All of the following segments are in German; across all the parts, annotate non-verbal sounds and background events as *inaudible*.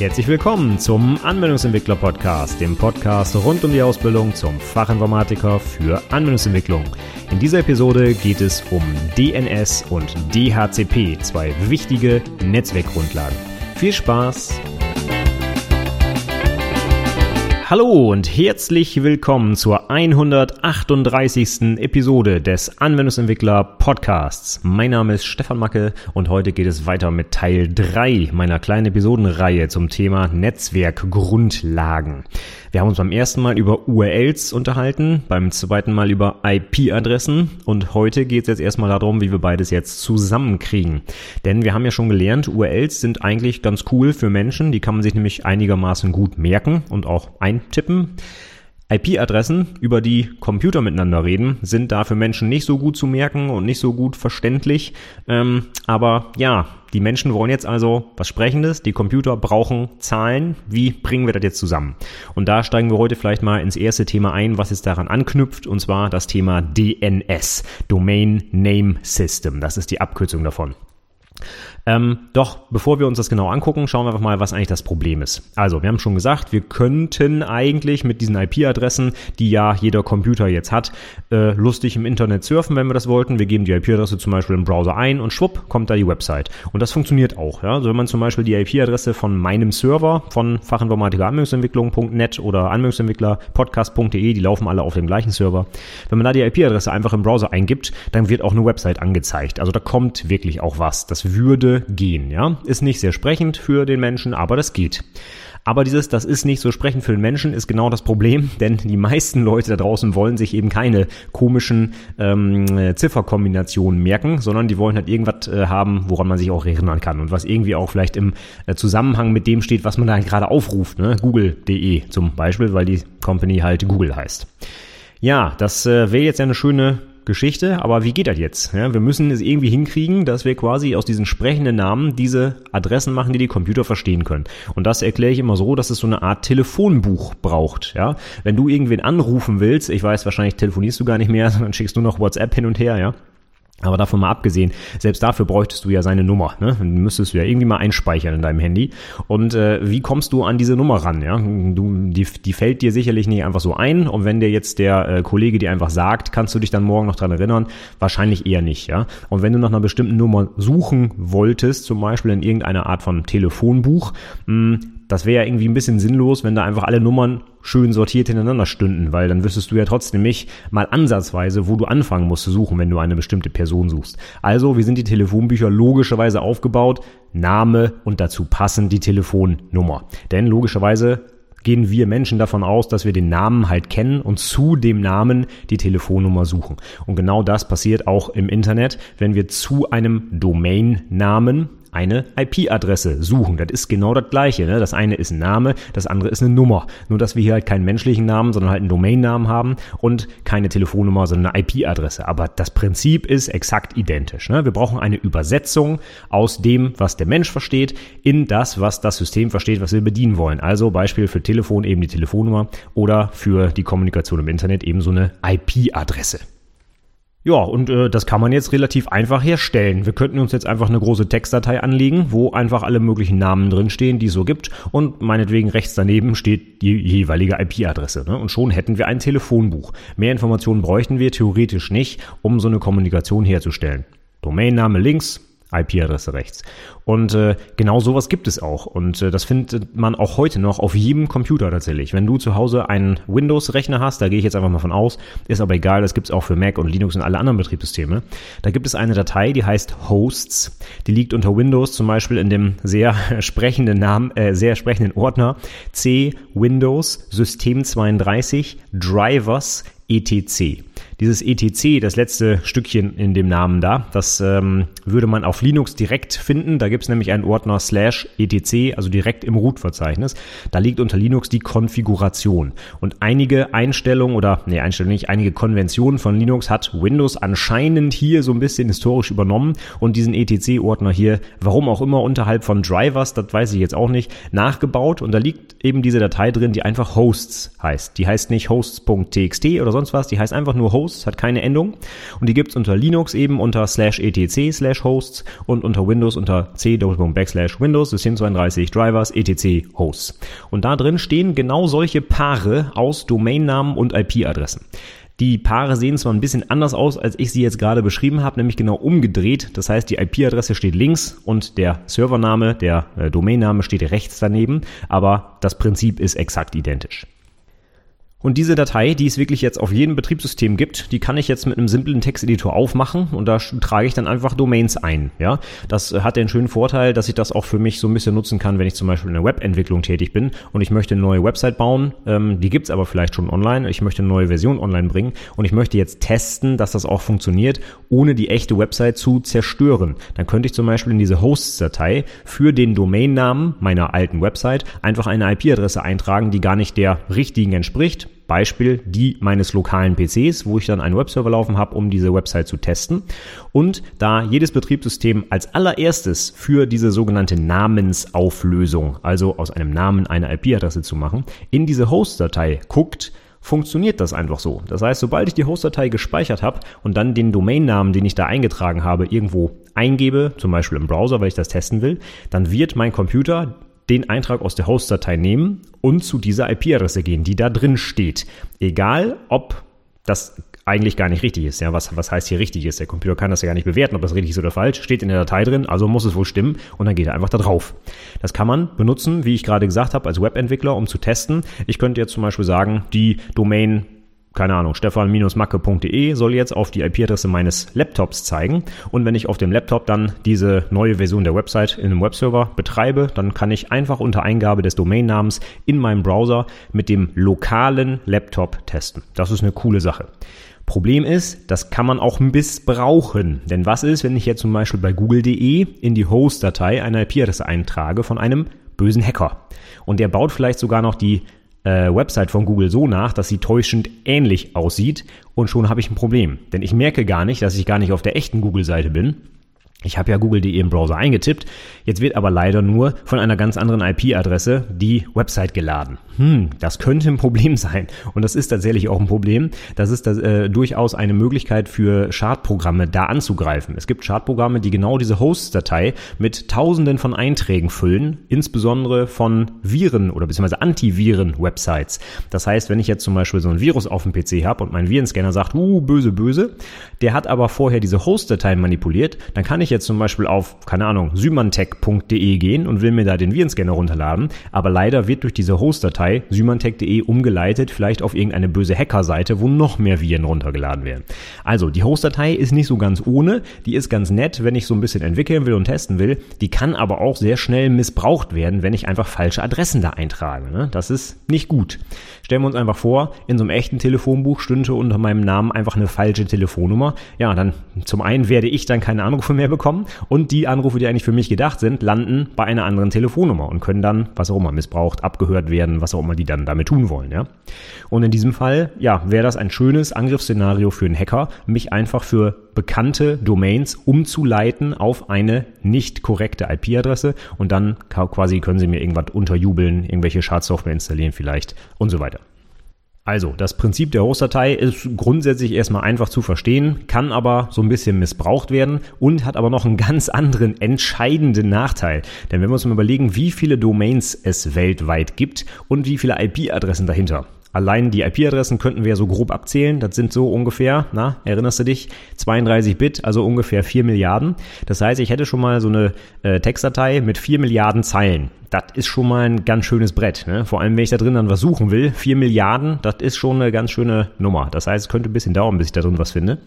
Herzlich willkommen zum Anwendungsentwickler Podcast, dem Podcast rund um die Ausbildung zum Fachinformatiker für Anwendungsentwicklung. In dieser Episode geht es um DNS und DHCP, zwei wichtige Netzwerkgrundlagen. Viel Spaß! Hallo und herzlich willkommen zur 138. Episode des Anwendungsentwickler Podcasts. Mein Name ist Stefan Macke und heute geht es weiter mit Teil 3 meiner kleinen Episodenreihe zum Thema Netzwerkgrundlagen. Wir haben uns beim ersten Mal über URLs unterhalten, beim zweiten Mal über IP-Adressen und heute geht es jetzt erstmal darum, wie wir beides jetzt zusammenkriegen. Denn wir haben ja schon gelernt, URLs sind eigentlich ganz cool für Menschen, die kann man sich nämlich einigermaßen gut merken und auch eintippen. IP-Adressen, über die Computer miteinander reden, sind da für Menschen nicht so gut zu merken und nicht so gut verständlich. Ähm, aber ja, die Menschen wollen jetzt also was Sprechendes, die Computer brauchen Zahlen. Wie bringen wir das jetzt zusammen? Und da steigen wir heute vielleicht mal ins erste Thema ein, was jetzt daran anknüpft, und zwar das Thema DNS, Domain Name System. Das ist die Abkürzung davon. Ähm, doch bevor wir uns das genau angucken, schauen wir einfach mal, was eigentlich das Problem ist. Also, wir haben schon gesagt, wir könnten eigentlich mit diesen IP-Adressen, die ja jeder Computer jetzt hat, äh, lustig im Internet surfen, wenn wir das wollten. Wir geben die IP-Adresse zum Beispiel im Browser ein und schwupp kommt da die Website. Und das funktioniert auch. Ja? Also wenn man zum Beispiel die IP-Adresse von meinem Server von Fachinformatiker Anwendungsentwicklung.net oder Anwendungsentwickler podcast.de, die laufen alle auf dem gleichen Server. Wenn man da die IP-Adresse einfach im Browser eingibt, dann wird auch eine Website angezeigt. Also da kommt wirklich auch was. Das würde gehen. Ja? Ist nicht sehr sprechend für den Menschen, aber das geht. Aber dieses, das ist nicht so sprechend für den Menschen, ist genau das Problem, *laughs* denn die meisten Leute da draußen wollen sich eben keine komischen ähm, Zifferkombinationen merken, sondern die wollen halt irgendwas äh, haben, woran man sich auch erinnern kann und was irgendwie auch vielleicht im äh, Zusammenhang mit dem steht, was man da gerade aufruft. Ne? Google.de zum Beispiel, weil die Company halt Google heißt. Ja, das äh, wäre jetzt eine schöne Geschichte, aber wie geht das jetzt? Ja, wir müssen es irgendwie hinkriegen, dass wir quasi aus diesen sprechenden Namen diese Adressen machen, die die Computer verstehen können. Und das erkläre ich immer so, dass es so eine Art Telefonbuch braucht. Ja, wenn du irgendwen anrufen willst, ich weiß, wahrscheinlich telefonierst du gar nicht mehr, *laughs* sondern schickst du noch WhatsApp hin und her, ja. Aber davon mal abgesehen, selbst dafür bräuchtest du ja seine Nummer. Ne? Müsstest du ja irgendwie mal einspeichern in deinem Handy. Und äh, wie kommst du an diese Nummer ran? Ja? Du, die, die fällt dir sicherlich nicht einfach so ein. Und wenn dir jetzt der äh, Kollege dir einfach sagt, kannst du dich dann morgen noch dran erinnern? Wahrscheinlich eher nicht. Ja? Und wenn du nach einer bestimmten Nummer suchen wolltest, zum Beispiel in irgendeiner Art von Telefonbuch, mh, das wäre ja irgendwie ein bisschen sinnlos, wenn da einfach alle Nummern schön sortiert hintereinander stünden, weil dann wüsstest du ja trotzdem nicht mal ansatzweise, wo du anfangen musst zu suchen, wenn du eine bestimmte Person suchst. Also, wie sind die Telefonbücher logischerweise aufgebaut? Name und dazu passend die Telefonnummer. Denn logischerweise gehen wir Menschen davon aus, dass wir den Namen halt kennen und zu dem Namen die Telefonnummer suchen. Und genau das passiert auch im Internet, wenn wir zu einem Domainnamen eine IP-Adresse suchen. Das ist genau das gleiche. Ne? Das eine ist ein Name, das andere ist eine Nummer. Nur, dass wir hier halt keinen menschlichen Namen, sondern halt einen Domainnamen haben und keine Telefonnummer, sondern eine IP-Adresse. Aber das Prinzip ist exakt identisch. Ne? Wir brauchen eine Übersetzung aus dem, was der Mensch versteht, in das, was das System versteht, was wir bedienen wollen. Also Beispiel für Telefon eben die Telefonnummer oder für die Kommunikation im Internet eben so eine IP-Adresse. Ja, und äh, das kann man jetzt relativ einfach herstellen. Wir könnten uns jetzt einfach eine große Textdatei anlegen, wo einfach alle möglichen Namen drinstehen, die es so gibt. Und meinetwegen rechts daneben steht die jeweilige IP-Adresse. Ne? Und schon hätten wir ein Telefonbuch. Mehr Informationen bräuchten wir theoretisch nicht, um so eine Kommunikation herzustellen. Domainname links, IP-Adresse rechts. Und äh, genau sowas gibt es auch. Und äh, das findet man auch heute noch auf jedem Computer tatsächlich. Wenn du zu Hause einen Windows-Rechner hast, da gehe ich jetzt einfach mal von aus, ist aber egal, das gibt es auch für Mac und Linux und alle anderen Betriebssysteme. Da gibt es eine Datei, die heißt Hosts. Die liegt unter Windows zum Beispiel in dem sehr *laughs* sprechenden Namen, äh, sehr sprechenden Ordner C Windows System 32 Drivers etc. Dieses etc, das letzte Stückchen in dem Namen da, das ähm, würde man auf Linux direkt finden. Da gibt es nämlich einen Ordner slash etc, also direkt im Root-Verzeichnis. Da liegt unter Linux die Konfiguration. Und einige Einstellungen oder, nee, Einstellungen nicht, einige Konventionen von Linux hat Windows anscheinend hier so ein bisschen historisch übernommen und diesen etc-Ordner hier, warum auch immer, unterhalb von Drivers, das weiß ich jetzt auch nicht, nachgebaut. Und da liegt eben diese Datei drin, die einfach Hosts heißt. Die heißt nicht hosts.txt oder sonst was, die heißt einfach nur Hosts Hosts, hat keine Endung. Und die gibt's unter Linux eben unter slash etc slash hosts und unter Windows unter c backslash Windows System 32 Drivers etc Hosts. Und da drin stehen genau solche Paare aus Domainnamen und IP-Adressen. Die Paare sehen zwar ein bisschen anders aus, als ich sie jetzt gerade beschrieben habe, nämlich genau umgedreht. Das heißt, die IP-Adresse steht links und der Servername, der äh, Domainname steht rechts daneben, aber das Prinzip ist exakt identisch. Und diese Datei, die es wirklich jetzt auf jedem Betriebssystem gibt, die kann ich jetzt mit einem simplen Texteditor aufmachen und da trage ich dann einfach Domains ein. Ja, das hat den schönen Vorteil, dass ich das auch für mich so ein bisschen nutzen kann, wenn ich zum Beispiel in der Webentwicklung tätig bin und ich möchte eine neue Website bauen. Ähm, die gibt's aber vielleicht schon online. Ich möchte eine neue Version online bringen und ich möchte jetzt testen, dass das auch funktioniert, ohne die echte Website zu zerstören. Dann könnte ich zum Beispiel in diese Hosts-Datei für den Domainnamen meiner alten Website einfach eine IP-Adresse eintragen, die gar nicht der richtigen entspricht Beispiel die meines lokalen PCs, wo ich dann einen Webserver laufen habe, um diese Website zu testen. Und da jedes Betriebssystem als allererstes für diese sogenannte Namensauflösung, also aus einem Namen eine IP-Adresse zu machen, in diese Host-Datei guckt, funktioniert das einfach so. Das heißt, sobald ich die Host-Datei gespeichert habe und dann den Domainnamen, den ich da eingetragen habe, irgendwo eingebe, zum Beispiel im Browser, weil ich das testen will, dann wird mein Computer den Eintrag aus der Host-Datei nehmen und zu dieser IP-Adresse gehen, die da drin steht. Egal, ob das eigentlich gar nicht richtig ist. Ja, was, was heißt hier richtig ist? Der Computer kann das ja gar nicht bewerten, ob das richtig ist oder falsch. Steht in der Datei drin, also muss es wohl stimmen und dann geht er einfach da drauf. Das kann man benutzen, wie ich gerade gesagt habe, als Webentwickler, um zu testen. Ich könnte jetzt zum Beispiel sagen, die Domain keine Ahnung, stefan-macke.de soll jetzt auf die IP-Adresse meines Laptops zeigen. Und wenn ich auf dem Laptop dann diese neue Version der Website in einem Webserver betreibe, dann kann ich einfach unter Eingabe des Domainnamens in meinem Browser mit dem lokalen Laptop testen. Das ist eine coole Sache. Problem ist, das kann man auch missbrauchen. Denn was ist, wenn ich jetzt zum Beispiel bei google.de in die Host-Datei eine IP-Adresse eintrage von einem bösen Hacker? Und der baut vielleicht sogar noch die äh, Website von Google so nach, dass sie täuschend ähnlich aussieht und schon habe ich ein Problem. Denn ich merke gar nicht, dass ich gar nicht auf der echten Google-Seite bin, ich habe ja google.de im Browser eingetippt, jetzt wird aber leider nur von einer ganz anderen IP-Adresse die Website geladen. Hm, das könnte ein Problem sein. Und das ist tatsächlich auch ein Problem. Das ist das, äh, durchaus eine Möglichkeit für Schadprogramme da anzugreifen. Es gibt Schadprogramme, die genau diese Host-Datei mit tausenden von Einträgen füllen, insbesondere von Viren oder beziehungsweise Antiviren-Websites. Das heißt, wenn ich jetzt zum Beispiel so ein Virus auf dem PC habe und mein Virenscanner sagt, uh, böse, böse, der hat aber vorher diese Host-Datei manipuliert, dann kann ich jetzt zum Beispiel auf, keine Ahnung, symantec.de gehen und will mir da den Virenscanner runterladen, aber leider wird durch diese Hostdatei symantec.de umgeleitet, vielleicht auf irgendeine böse Hackerseite, wo noch mehr Viren runtergeladen werden. Also, die Hostdatei ist nicht so ganz ohne, die ist ganz nett, wenn ich so ein bisschen entwickeln will und testen will, die kann aber auch sehr schnell missbraucht werden, wenn ich einfach falsche Adressen da eintrage. Ne? Das ist nicht gut. Stellen wir uns einfach vor, in so einem echten Telefonbuch stünde unter meinem Namen einfach eine falsche Telefonnummer. Ja, dann zum einen werde ich dann keine Anrufe mehr bekommen, und die Anrufe, die eigentlich für mich gedacht sind, landen bei einer anderen Telefonnummer und können dann, was auch immer missbraucht, abgehört werden, was auch immer die dann damit tun wollen, ja. Und in diesem Fall, ja, wäre das ein schönes Angriffsszenario für einen Hacker, mich einfach für bekannte Domains umzuleiten auf eine nicht korrekte IP-Adresse und dann quasi können sie mir irgendwas unterjubeln, irgendwelche Schadsoftware installieren vielleicht und so weiter. Also, das Prinzip der Hostdatei ist grundsätzlich erstmal einfach zu verstehen, kann aber so ein bisschen missbraucht werden und hat aber noch einen ganz anderen entscheidenden Nachteil. Denn wenn wir uns mal überlegen, wie viele Domains es weltweit gibt und wie viele IP-Adressen dahinter. Allein die IP-Adressen könnten wir so grob abzählen. Das sind so ungefähr, na, erinnerst du dich? 32 Bit, also ungefähr 4 Milliarden. Das heißt, ich hätte schon mal so eine äh, Textdatei mit 4 Milliarden Zeilen. Das ist schon mal ein ganz schönes Brett. Ne? Vor allem, wenn ich da drin dann was suchen will. 4 Milliarden, das ist schon eine ganz schöne Nummer. Das heißt, es könnte ein bisschen dauern, bis ich da drin was finde.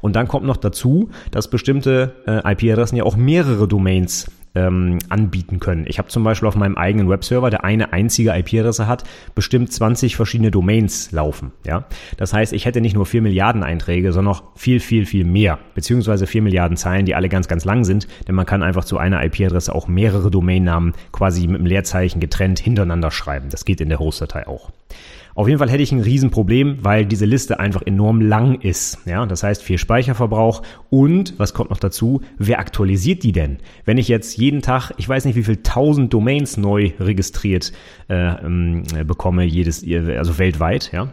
Und dann kommt noch dazu, dass bestimmte äh, IP-Adressen ja auch mehrere Domains ähm, anbieten können. Ich habe zum Beispiel auf meinem eigenen Webserver, der eine einzige IP-Adresse hat, bestimmt 20 verschiedene Domains laufen. Ja, das heißt, ich hätte nicht nur 4 Milliarden Einträge, sondern noch viel, viel, viel mehr, beziehungsweise 4 Milliarden Zeilen, die alle ganz, ganz lang sind, denn man kann einfach zu einer IP-Adresse auch mehrere Domainnamen quasi mit einem Leerzeichen getrennt hintereinander schreiben. Das geht in der Host-Datei auch. Auf jeden Fall hätte ich ein Riesenproblem, weil diese Liste einfach enorm lang ist. Ja, das heißt viel Speicherverbrauch und was kommt noch dazu? Wer aktualisiert die denn? Wenn ich jetzt jeden Tag, ich weiß nicht wie viel tausend Domains neu registriert äh, ähm, bekomme, jedes, also weltweit, ja,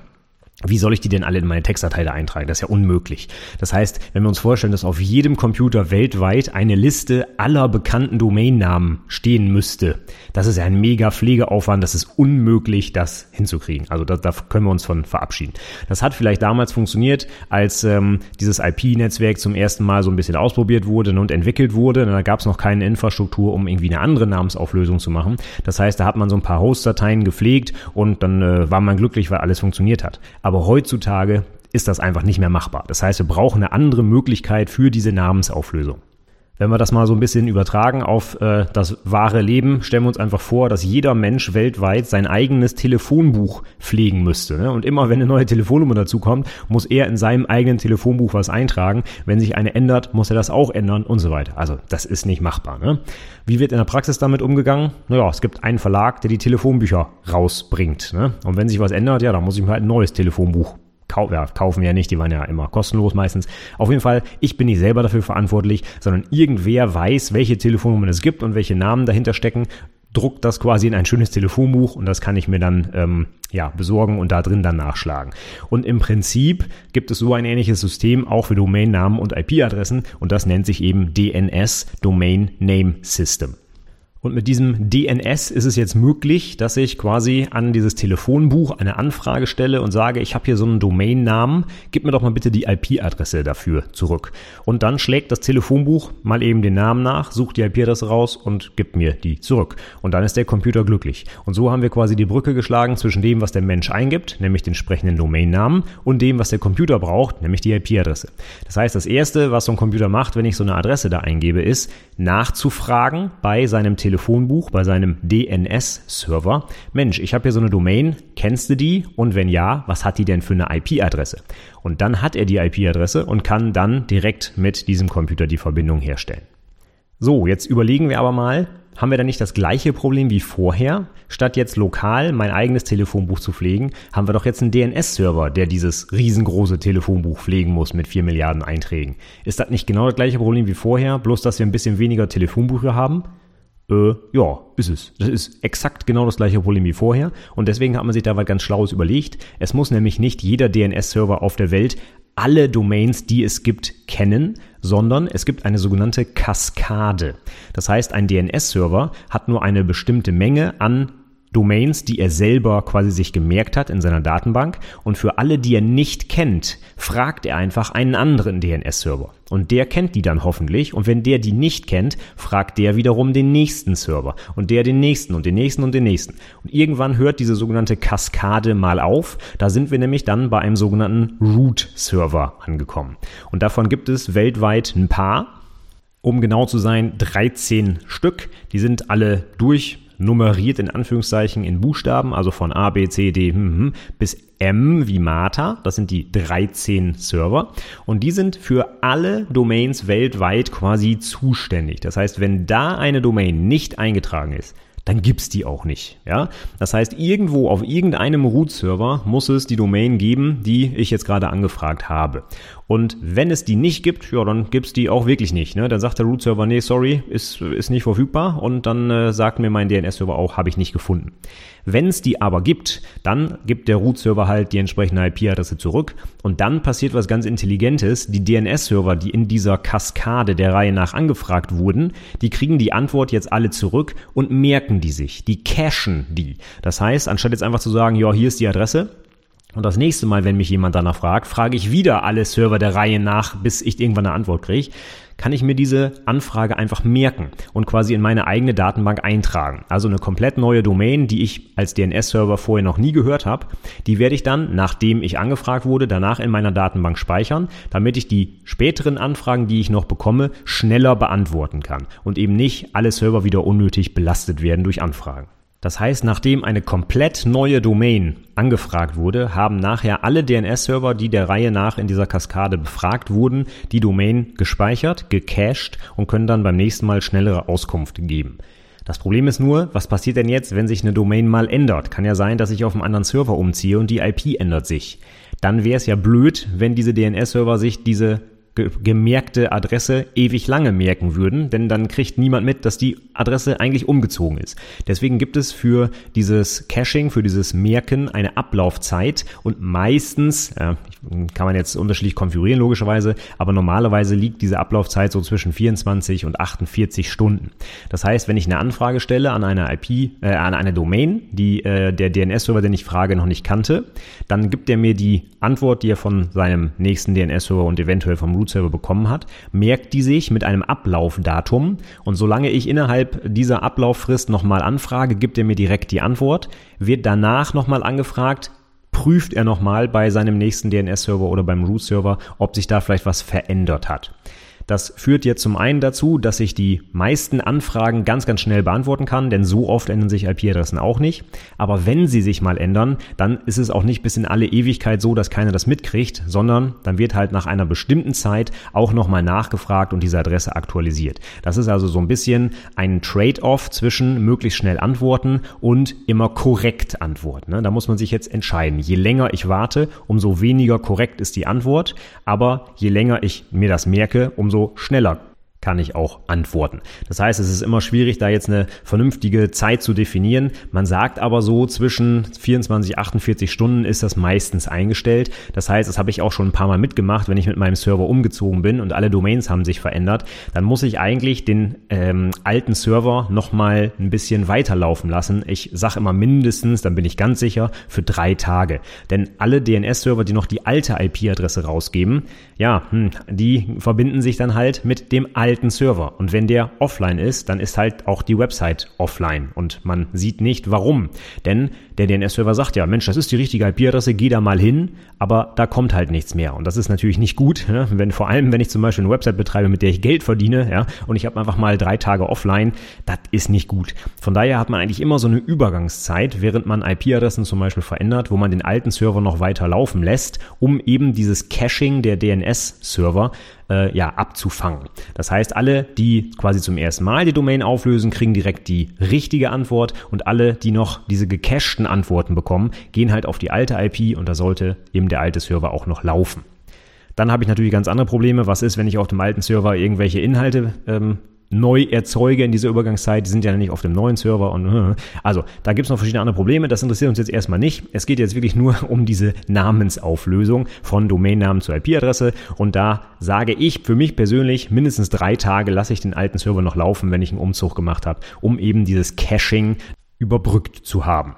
wie soll ich die denn alle in meine Textdatei da eintragen? Das ist ja unmöglich. Das heißt, wenn wir uns vorstellen, dass auf jedem Computer weltweit eine Liste aller bekannten Domainnamen stehen müsste, das ist ja ein mega Pflegeaufwand, das ist unmöglich, das hinzukriegen. Also da, da können wir uns von verabschieden. Das hat vielleicht damals funktioniert, als ähm, dieses IP-Netzwerk zum ersten Mal so ein bisschen ausprobiert wurde und entwickelt wurde. Da gab es noch keine Infrastruktur, um irgendwie eine andere Namensauflösung zu machen. Das heißt, da hat man so ein paar Host-Dateien gepflegt und dann äh, war man glücklich, weil alles funktioniert hat. Aber heutzutage ist das einfach nicht mehr machbar. Das heißt, wir brauchen eine andere Möglichkeit für diese Namensauflösung. Wenn wir das mal so ein bisschen übertragen auf äh, das wahre Leben, stellen wir uns einfach vor, dass jeder Mensch weltweit sein eigenes Telefonbuch pflegen müsste. Ne? Und immer wenn eine neue Telefonnummer dazukommt, muss er in seinem eigenen Telefonbuch was eintragen. Wenn sich eine ändert, muss er das auch ändern und so weiter. Also das ist nicht machbar. Ne? Wie wird in der Praxis damit umgegangen? Naja, es gibt einen Verlag, der die Telefonbücher rausbringt. Ne? Und wenn sich was ändert, ja, dann muss ich mir halt ein neues Telefonbuch Kau ja, kaufen wir ja nicht, die waren ja immer kostenlos meistens. Auf jeden Fall, ich bin nicht selber dafür verantwortlich, sondern irgendwer weiß, welche Telefonnummern es gibt und welche Namen dahinter stecken, druckt das quasi in ein schönes Telefonbuch und das kann ich mir dann ähm, ja, besorgen und da drin dann nachschlagen. Und im Prinzip gibt es so ein ähnliches System auch für Domainnamen und IP-Adressen und das nennt sich eben DNS, Domain Name System. Und mit diesem DNS ist es jetzt möglich, dass ich quasi an dieses Telefonbuch eine Anfrage stelle und sage, ich habe hier so einen Domainnamen, gib mir doch mal bitte die IP-Adresse dafür zurück. Und dann schlägt das Telefonbuch mal eben den Namen nach, sucht die IP-Adresse raus und gibt mir die zurück. Und dann ist der Computer glücklich. Und so haben wir quasi die Brücke geschlagen zwischen dem, was der Mensch eingibt, nämlich den entsprechenden Domainnamen, und dem, was der Computer braucht, nämlich die IP-Adresse. Das heißt, das erste, was so ein Computer macht, wenn ich so eine Adresse da eingebe, ist nachzufragen bei seinem Telefon Telefonbuch bei seinem DNS-Server, Mensch, ich habe hier so eine Domain, kennst du die? Und wenn ja, was hat die denn für eine IP-Adresse? Und dann hat er die IP-Adresse und kann dann direkt mit diesem Computer die Verbindung herstellen. So, jetzt überlegen wir aber mal, haben wir dann nicht das gleiche Problem wie vorher? Statt jetzt lokal mein eigenes Telefonbuch zu pflegen, haben wir doch jetzt einen DNS-Server, der dieses riesengroße Telefonbuch pflegen muss mit vier Milliarden Einträgen. Ist das nicht genau das gleiche Problem wie vorher, bloß dass wir ein bisschen weniger Telefonbücher haben? Äh, ja, ist es. Das ist exakt genau das gleiche Problem wie vorher. Und deswegen hat man sich da was ganz Schlaues überlegt. Es muss nämlich nicht jeder DNS-Server auf der Welt alle Domains, die es gibt, kennen, sondern es gibt eine sogenannte Kaskade. Das heißt, ein DNS-Server hat nur eine bestimmte Menge an Domains, die er selber quasi sich gemerkt hat in seiner Datenbank. Und für alle, die er nicht kennt, fragt er einfach einen anderen DNS-Server. Und der kennt die dann hoffentlich. Und wenn der die nicht kennt, fragt der wiederum den nächsten Server. Und der den nächsten und den nächsten und den nächsten. Und irgendwann hört diese sogenannte Kaskade mal auf. Da sind wir nämlich dann bei einem sogenannten Root-Server angekommen. Und davon gibt es weltweit ein paar. Um genau zu sein, 13 Stück. Die sind alle durch nummeriert in Anführungszeichen in Buchstaben, also von A, B, C, D hm, hm, bis M wie Mata. Das sind die 13 Server. Und die sind für alle Domains weltweit quasi zuständig. Das heißt, wenn da eine Domain nicht eingetragen ist, dann gibt's die auch nicht. Ja? Das heißt, irgendwo auf irgendeinem Root-Server muss es die Domain geben, die ich jetzt gerade angefragt habe. Und wenn es die nicht gibt, ja, dann gibt's die auch wirklich nicht. Ne? Dann sagt der Root-Server, nee, sorry, ist, ist nicht verfügbar. Und dann äh, sagt mir mein DNS-Server auch, habe ich nicht gefunden. Wenn es die aber gibt, dann gibt der Root-Server halt die entsprechende IP-Adresse zurück. Und dann passiert was ganz Intelligentes. Die DNS-Server, die in dieser Kaskade der Reihe nach angefragt wurden, die kriegen die Antwort jetzt alle zurück und merken die sich. Die cachen die. Das heißt, anstatt jetzt einfach zu sagen, ja, hier ist die Adresse, und das nächste Mal, wenn mich jemand danach fragt, frage ich wieder alle Server der Reihe nach, bis ich irgendwann eine Antwort kriege, kann ich mir diese Anfrage einfach merken und quasi in meine eigene Datenbank eintragen. Also eine komplett neue Domain, die ich als DNS-Server vorher noch nie gehört habe, die werde ich dann, nachdem ich angefragt wurde, danach in meiner Datenbank speichern, damit ich die späteren Anfragen, die ich noch bekomme, schneller beantworten kann und eben nicht alle Server wieder unnötig belastet werden durch Anfragen. Das heißt, nachdem eine komplett neue Domain angefragt wurde, haben nachher alle DNS-Server, die der Reihe nach in dieser Kaskade befragt wurden, die Domain gespeichert, gecached und können dann beim nächsten Mal schnellere Auskunft geben. Das Problem ist nur, was passiert denn jetzt, wenn sich eine Domain mal ändert? Kann ja sein, dass ich auf einen anderen Server umziehe und die IP ändert sich. Dann wäre es ja blöd, wenn diese DNS-Server sich diese gemerkte Adresse ewig lange merken würden, denn dann kriegt niemand mit, dass die Adresse eigentlich umgezogen ist. Deswegen gibt es für dieses Caching, für dieses Merken eine Ablaufzeit und meistens, äh, kann man jetzt unterschiedlich konfigurieren logischerweise, aber normalerweise liegt diese Ablaufzeit so zwischen 24 und 48 Stunden. Das heißt, wenn ich eine Anfrage stelle an eine IP, äh, an eine Domain, die äh, der DNS-Server, den ich frage, noch nicht kannte, dann gibt er mir die Antwort, die er von seinem nächsten DNS-Server und eventuell vom Root-Server bekommen hat, merkt die sich mit einem Ablaufdatum und solange ich innerhalb dieser Ablauffrist nochmal anfrage, gibt er mir direkt die Antwort, wird danach nochmal angefragt, prüft er nochmal bei seinem nächsten DNS-Server oder beim Root-Server, ob sich da vielleicht was verändert hat. Das führt jetzt zum einen dazu, dass ich die meisten Anfragen ganz, ganz schnell beantworten kann, denn so oft ändern sich IP-Adressen auch nicht. Aber wenn sie sich mal ändern, dann ist es auch nicht bis in alle Ewigkeit so, dass keiner das mitkriegt, sondern dann wird halt nach einer bestimmten Zeit auch nochmal nachgefragt und diese Adresse aktualisiert. Das ist also so ein bisschen ein Trade-off zwischen möglichst schnell antworten und immer korrekt antworten. Ne? Da muss man sich jetzt entscheiden. Je länger ich warte, umso weniger korrekt ist die Antwort. Aber je länger ich mir das merke, umso umso schneller kann ich auch antworten. Das heißt, es ist immer schwierig, da jetzt eine vernünftige Zeit zu definieren. Man sagt aber so, zwischen 24, 48 Stunden ist das meistens eingestellt. Das heißt, das habe ich auch schon ein paar Mal mitgemacht, wenn ich mit meinem Server umgezogen bin und alle Domains haben sich verändert, dann muss ich eigentlich den ähm, alten Server nochmal ein bisschen weiterlaufen lassen. Ich sage immer mindestens, dann bin ich ganz sicher, für drei Tage. Denn alle DNS-Server, die noch die alte IP-Adresse rausgeben, ja, hm, die verbinden sich dann halt mit dem alten alten Server. Und wenn der offline ist, dann ist halt auch die Website offline und man sieht nicht warum. Denn der DNS-Server sagt ja, Mensch, das ist die richtige IP-Adresse, geh da mal hin, aber da kommt halt nichts mehr. Und das ist natürlich nicht gut, ja? wenn vor allem, wenn ich zum Beispiel eine Website betreibe, mit der ich Geld verdiene, ja, und ich habe einfach mal drei Tage offline, das ist nicht gut. Von daher hat man eigentlich immer so eine Übergangszeit, während man IP-Adressen zum Beispiel verändert, wo man den alten Server noch weiter laufen lässt, um eben dieses Caching der DNS-Server äh, ja, abzufangen. Das heißt, alle, die quasi zum ersten Mal die Domain auflösen, kriegen direkt die richtige Antwort und alle, die noch diese gecachten Antworten bekommen, gehen halt auf die alte IP und da sollte eben der alte Server auch noch laufen. Dann habe ich natürlich ganz andere Probleme. Was ist, wenn ich auf dem alten Server irgendwelche Inhalte ähm, neu erzeuge in dieser Übergangszeit. Die sind ja nicht auf dem neuen Server und äh, also da gibt es noch verschiedene andere Probleme. Das interessiert uns jetzt erstmal nicht. Es geht jetzt wirklich nur um diese Namensauflösung von Domainnamen zur IP-Adresse und da sage ich für mich persönlich mindestens drei Tage lasse ich den alten Server noch laufen, wenn ich einen Umzug gemacht habe, um eben dieses Caching überbrückt zu haben.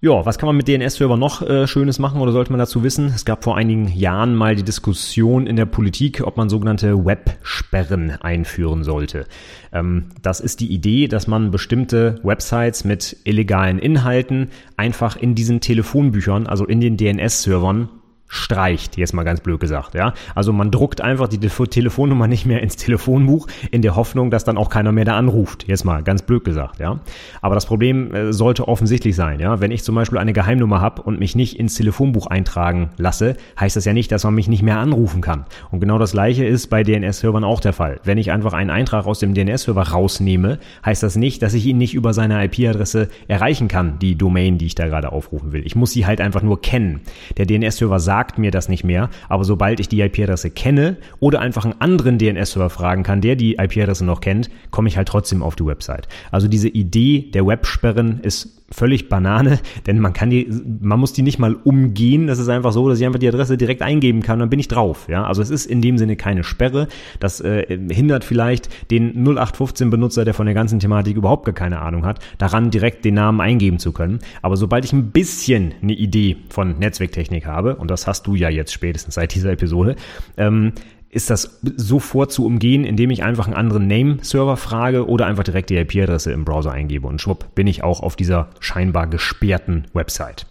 Ja, was kann man mit DNS-Server noch äh, Schönes machen oder sollte man dazu wissen? Es gab vor einigen Jahren mal die Diskussion in der Politik, ob man sogenannte Websperren einführen sollte. Ähm, das ist die Idee, dass man bestimmte Websites mit illegalen Inhalten einfach in diesen Telefonbüchern, also in den DNS-Servern streicht, jetzt mal ganz blöd gesagt, ja. Also man druckt einfach die Telefonnummer nicht mehr ins Telefonbuch in der Hoffnung, dass dann auch keiner mehr da anruft, jetzt mal ganz blöd gesagt, ja. Aber das Problem äh, sollte offensichtlich sein, ja. Wenn ich zum Beispiel eine Geheimnummer habe und mich nicht ins Telefonbuch eintragen lasse, heißt das ja nicht, dass man mich nicht mehr anrufen kann. Und genau das gleiche ist bei DNS-Servern auch der Fall. Wenn ich einfach einen Eintrag aus dem DNS-Server rausnehme, heißt das nicht, dass ich ihn nicht über seine IP-Adresse erreichen kann, die Domain, die ich da gerade aufrufen will. Ich muss sie halt einfach nur kennen. Der DNS-Server sagt sagt mir das nicht mehr, aber sobald ich die IP-Adresse kenne oder einfach einen anderen DNS-Server fragen kann, der die IP-Adresse noch kennt, komme ich halt trotzdem auf die Website. Also diese Idee der Websperren ist völlig Banane, *laughs* denn man kann die, man muss die nicht mal umgehen. Das ist einfach so, dass ich einfach die Adresse direkt eingeben kann, dann bin ich drauf. Ja, also es ist in dem Sinne keine Sperre. Das äh, hindert vielleicht den 0815 Benutzer, der von der ganzen Thematik überhaupt gar keine Ahnung hat, daran direkt den Namen eingeben zu können. Aber sobald ich ein bisschen eine Idee von Netzwerktechnik habe, und das hast du ja jetzt spätestens seit dieser Episode, ähm, ist das sofort zu umgehen, indem ich einfach einen anderen Name-Server frage oder einfach direkt die IP-Adresse im Browser eingebe und schwupp bin ich auch auf dieser scheinbar gesperrten Website.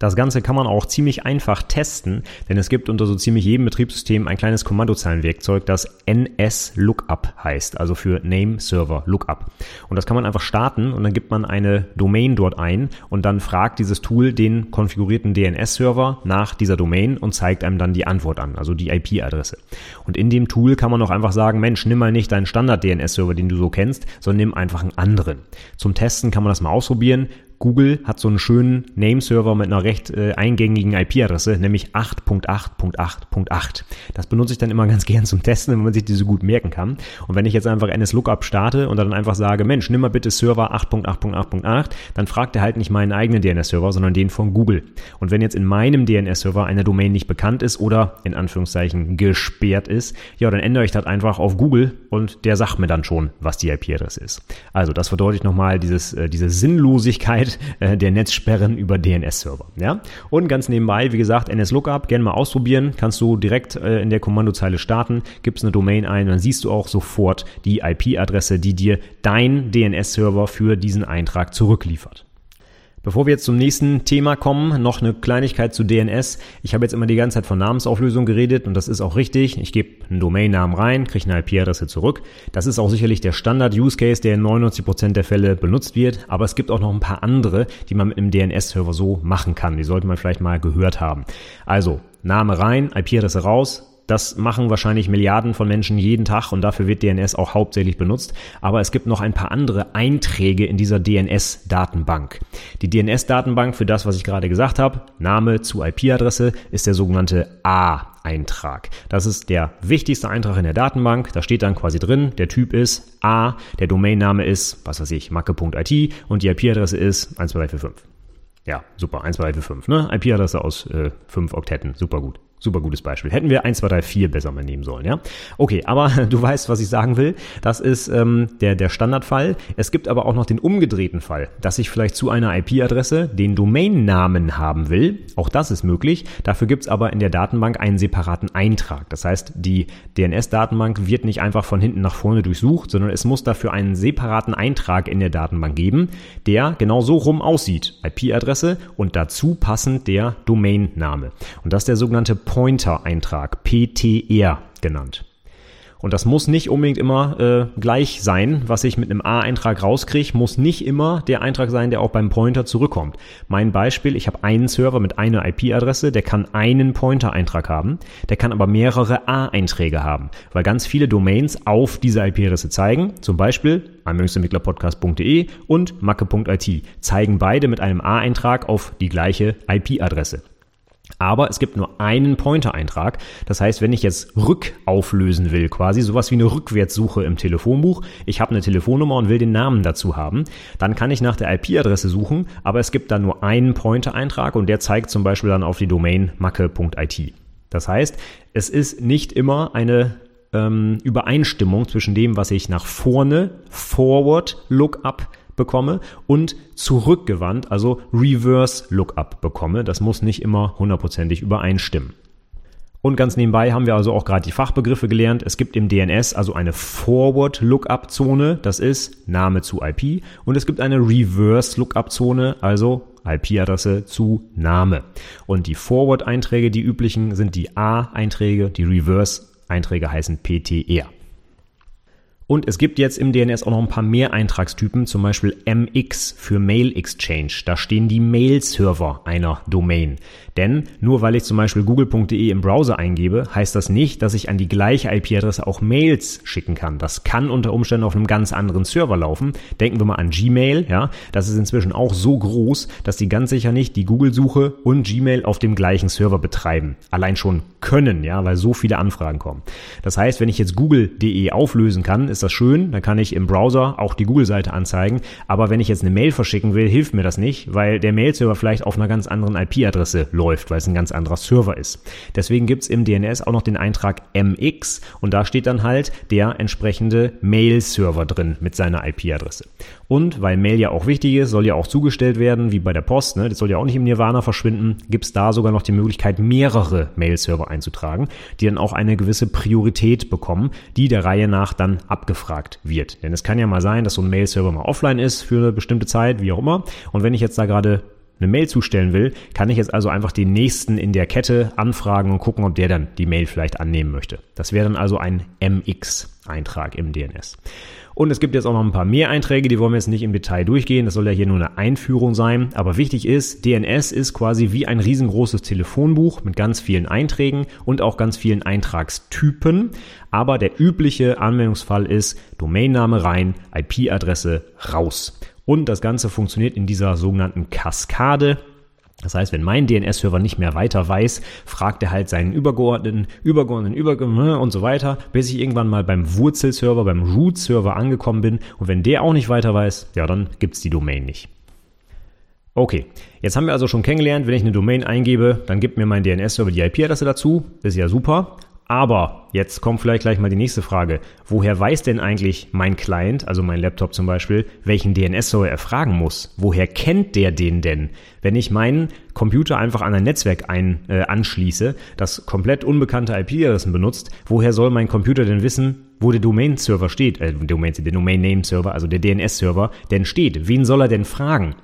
Das Ganze kann man auch ziemlich einfach testen, denn es gibt unter so ziemlich jedem Betriebssystem ein kleines Kommandozeilenwerkzeug, das NS-Lookup heißt, also für Name Server Lookup. Und das kann man einfach starten und dann gibt man eine Domain dort ein und dann fragt dieses Tool den konfigurierten DNS-Server nach dieser Domain und zeigt einem dann die Antwort an, also die IP-Adresse. Und in dem Tool kann man auch einfach sagen, Mensch, nimm mal nicht deinen Standard-DNS-Server, den du so kennst, sondern nimm einfach einen anderen. Zum Testen kann man das mal ausprobieren Google hat so einen schönen Nameserver mit einer recht äh, eingängigen IP-Adresse, nämlich 8.8.8.8. Das benutze ich dann immer *laughs* ganz gern zum Testen, wenn man sich diese gut merken kann. Und wenn ich jetzt einfach NSLookup starte und dann einfach sage, Mensch, nimm mal bitte Server 8.8.8.8, dann fragt er halt nicht meinen eigenen DNS-Server, sondern den von Google. Und wenn jetzt in meinem DNS-Server eine Domain nicht bekannt ist oder in Anführungszeichen gesperrt ist, ja, dann ändere ich das einfach auf Google und der sagt mir dann schon, was die IP-Adresse ist. Also das verdeutlicht nochmal dieses, äh, diese Sinnlosigkeit äh, der Netzsperren über DNS-Server. Ja? Und ganz nebenbei, wie gesagt, NSLookup, gerne mal ausprobieren. Kannst du direkt äh, in der Kommandozeile starten, gibst eine Domain ein, dann siehst du auch sofort die IP-Adresse, die dir dein DNS-Server für diesen Eintrag zurückliefert. Bevor wir jetzt zum nächsten Thema kommen, noch eine Kleinigkeit zu DNS. Ich habe jetzt immer die ganze Zeit von Namensauflösung geredet und das ist auch richtig. Ich gebe einen Domainnamen rein, kriege eine IP-Adresse zurück. Das ist auch sicherlich der Standard-Use-Case, der in 99% der Fälle benutzt wird. Aber es gibt auch noch ein paar andere, die man mit einem DNS-Server so machen kann. Die sollte man vielleicht mal gehört haben. Also, Name rein, IP-Adresse raus, das machen wahrscheinlich Milliarden von Menschen jeden Tag und dafür wird DNS auch hauptsächlich benutzt. Aber es gibt noch ein paar andere Einträge in dieser DNS-Datenbank. Die DNS-Datenbank für das, was ich gerade gesagt habe, Name zu IP-Adresse, ist der sogenannte A-Eintrag. Das ist der wichtigste Eintrag in der Datenbank. Da steht dann quasi drin, der Typ ist A, der Domainname ist, was weiß ich, macke.it und die IP-Adresse ist 12345. Ja, super, 12345, ne? IP-Adresse aus äh, 5 Oktetten, super gut. Super gutes Beispiel. Hätten wir 1, 2, 3, 4 besser mal nehmen sollen, ja? Okay, aber *laughs* du weißt, was ich sagen will. Das ist ähm, der, der Standardfall. Es gibt aber auch noch den umgedrehten Fall, dass ich vielleicht zu einer IP-Adresse den Domainnamen haben will. Auch das ist möglich. Dafür gibt's aber in der Datenbank einen separaten Eintrag. Das heißt, die DNS-Datenbank wird nicht einfach von hinten nach vorne durchsucht, sondern es muss dafür einen separaten Eintrag in der Datenbank geben, der genau so rum aussieht. IP-Adresse und dazu passend der Domainname. Und das ist der sogenannte Pointer-Eintrag, PTR genannt. Und das muss nicht unbedingt immer äh, gleich sein. Was ich mit einem A-Eintrag rauskriege, muss nicht immer der Eintrag sein, der auch beim Pointer zurückkommt. Mein Beispiel, ich habe einen Server mit einer IP-Adresse, der kann einen Pointer-Eintrag haben, der kann aber mehrere A-Einträge haben, weil ganz viele Domains auf diese IP-Adresse zeigen. Zum Beispiel anwendungsentwicklerpodcast.de und macke.it zeigen beide mit einem A-Eintrag auf die gleiche IP-Adresse. Aber es gibt nur einen Pointer-Eintrag. Das heißt, wenn ich jetzt rückauflösen will, quasi sowas wie eine Rückwärtssuche im Telefonbuch, ich habe eine Telefonnummer und will den Namen dazu haben, dann kann ich nach der IP-Adresse suchen, aber es gibt dann nur einen Pointer-Eintrag und der zeigt zum Beispiel dann auf die Domain macke.it. Das heißt, es ist nicht immer eine ähm, Übereinstimmung zwischen dem, was ich nach vorne, Forward Lookup bekomme und zurückgewandt, also Reverse Lookup bekomme. Das muss nicht immer hundertprozentig übereinstimmen. Und ganz nebenbei haben wir also auch gerade die Fachbegriffe gelernt. Es gibt im DNS also eine Forward Lookup Zone, das ist Name zu IP, und es gibt eine Reverse Lookup Zone, also IP-Adresse zu Name. Und die Forward Einträge, die üblichen, sind die A-Einträge, die Reverse Einträge heißen PTR. Und es gibt jetzt im DNS auch noch ein paar mehr Eintragstypen, zum Beispiel MX für Mail Exchange. Da stehen die Mail-Server einer Domain. Denn nur weil ich zum Beispiel google.de im Browser eingebe, heißt das nicht, dass ich an die gleiche IP-Adresse auch Mails schicken kann. Das kann unter Umständen auf einem ganz anderen Server laufen. Denken wir mal an Gmail, ja. Das ist inzwischen auch so groß, dass die ganz sicher nicht die Google-Suche und Gmail auf dem gleichen Server betreiben. Allein schon können, ja, weil so viele Anfragen kommen. Das heißt, wenn ich jetzt google.de auflösen kann, ist das schön. Dann kann ich im Browser auch die Google-Seite anzeigen. Aber wenn ich jetzt eine Mail verschicken will, hilft mir das nicht, weil der Mail-Server vielleicht auf einer ganz anderen IP-Adresse läuft, weil es ein ganz anderer Server ist. Deswegen gibt's im DNS auch noch den Eintrag MX und da steht dann halt der entsprechende Mail-Server drin mit seiner IP-Adresse. Und weil Mail ja auch wichtig ist, soll ja auch zugestellt werden, wie bei der Post, ne? das soll ja auch nicht im Nirvana verschwinden, gibt's da sogar noch die Möglichkeit, mehrere Mail-Server einzutragen, die dann auch eine gewisse Priorität bekommen, die der Reihe nach dann abgefragt wird. Denn es kann ja mal sein, dass so ein Mail-Server mal offline ist für eine bestimmte Zeit, wie auch immer. Und wenn ich jetzt da gerade eine Mail zustellen will, kann ich jetzt also einfach den nächsten in der Kette anfragen und gucken, ob der dann die Mail vielleicht annehmen möchte. Das wäre dann also ein MX-Eintrag im DNS. Und es gibt jetzt auch noch ein paar mehr Einträge, die wollen wir jetzt nicht im Detail durchgehen. Das soll ja hier nur eine Einführung sein. Aber wichtig ist, DNS ist quasi wie ein riesengroßes Telefonbuch mit ganz vielen Einträgen und auch ganz vielen Eintragstypen. Aber der übliche Anwendungsfall ist Domainname rein, IP-Adresse raus. Und das Ganze funktioniert in dieser sogenannten Kaskade. Das heißt, wenn mein DNS-Server nicht mehr weiter weiß, fragt er halt seinen Übergeordneten, Übergeordneten, Übergeordneten ne, und so weiter, bis ich irgendwann mal beim Wurzelserver, beim Root-Server angekommen bin. Und wenn der auch nicht weiter weiß, ja, dann gibt's die Domain nicht. Okay, jetzt haben wir also schon kennengelernt, wenn ich eine Domain eingebe, dann gibt mir mein DNS-Server die IP-Adresse dazu. Ist ja super. Aber jetzt kommt vielleicht gleich mal die nächste Frage. Woher weiß denn eigentlich mein Client, also mein Laptop zum Beispiel, welchen DNS-Server er fragen muss? Woher kennt der den denn? Wenn ich meinen Computer einfach an ein Netzwerk ein, äh, anschließe, das komplett unbekannte IP-Adressen benutzt, woher soll mein Computer denn wissen, wo der Domain-Server steht, äh, Domain, der Domain-Name-Server, also der DNS-Server, denn steht? Wen soll er denn fragen?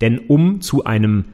Denn um zu einem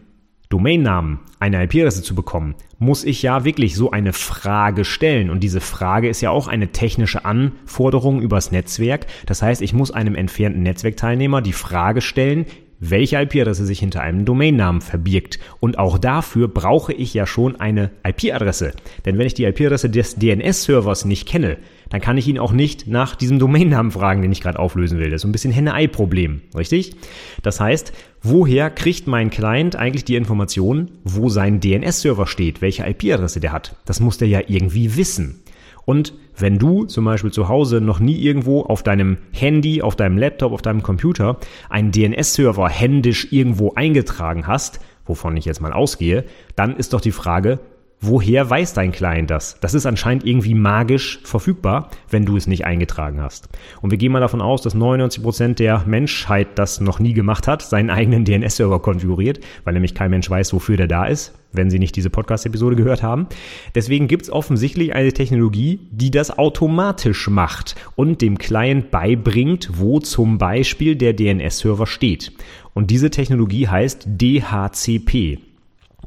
Domainnamen, eine IP-Adresse zu bekommen, muss ich ja wirklich so eine Frage stellen. Und diese Frage ist ja auch eine technische Anforderung übers Netzwerk. Das heißt, ich muss einem entfernten Netzwerkteilnehmer die Frage stellen, welche IP-Adresse sich hinter einem Domainnamen verbirgt. Und auch dafür brauche ich ja schon eine IP-Adresse. Denn wenn ich die IP-Adresse des DNS-Servers nicht kenne, dann kann ich ihn auch nicht nach diesem Domainnamen fragen, den ich gerade auflösen will. Das ist so ein bisschen Henne-Ei-Problem, richtig? Das heißt, woher kriegt mein Client eigentlich die Information, wo sein DNS-Server steht, welche IP-Adresse der hat? Das muss der ja irgendwie wissen. Und wenn du zum Beispiel zu Hause noch nie irgendwo auf deinem Handy, auf deinem Laptop, auf deinem Computer einen DNS-Server händisch irgendwo eingetragen hast, wovon ich jetzt mal ausgehe, dann ist doch die Frage, woher weiß dein Client das? Das ist anscheinend irgendwie magisch verfügbar, wenn du es nicht eingetragen hast. Und wir gehen mal davon aus, dass 99 Prozent der Menschheit das noch nie gemacht hat, seinen eigenen DNS-Server konfiguriert, weil nämlich kein Mensch weiß, wofür der da ist, wenn sie nicht diese Podcast-Episode gehört haben. Deswegen gibt es offensichtlich eine Technologie, die das automatisch macht und dem Client beibringt, wo zum Beispiel der DNS-Server steht. Und diese Technologie heißt DHCP.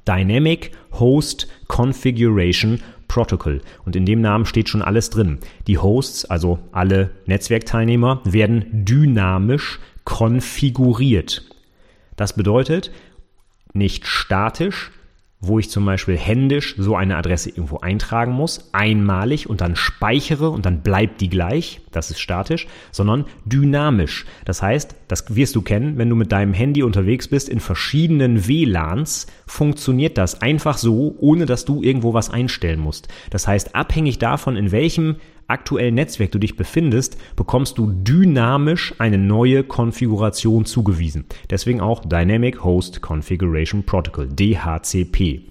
Dynamic Host Configuration Protocol. Und in dem Namen steht schon alles drin. Die Hosts, also alle Netzwerkteilnehmer, werden dynamisch konfiguriert. Das bedeutet nicht statisch, wo ich zum Beispiel händisch so eine Adresse irgendwo eintragen muss, einmalig und dann speichere und dann bleibt die gleich, das ist statisch, sondern dynamisch. Das heißt, das wirst du kennen, wenn du mit deinem Handy unterwegs bist in verschiedenen WLANs, funktioniert das einfach so, ohne dass du irgendwo was einstellen musst. Das heißt, abhängig davon, in welchem aktuellen Netzwerk du dich befindest, bekommst du dynamisch eine neue Konfiguration zugewiesen. Deswegen auch Dynamic Host Configuration Protocol, DHCP.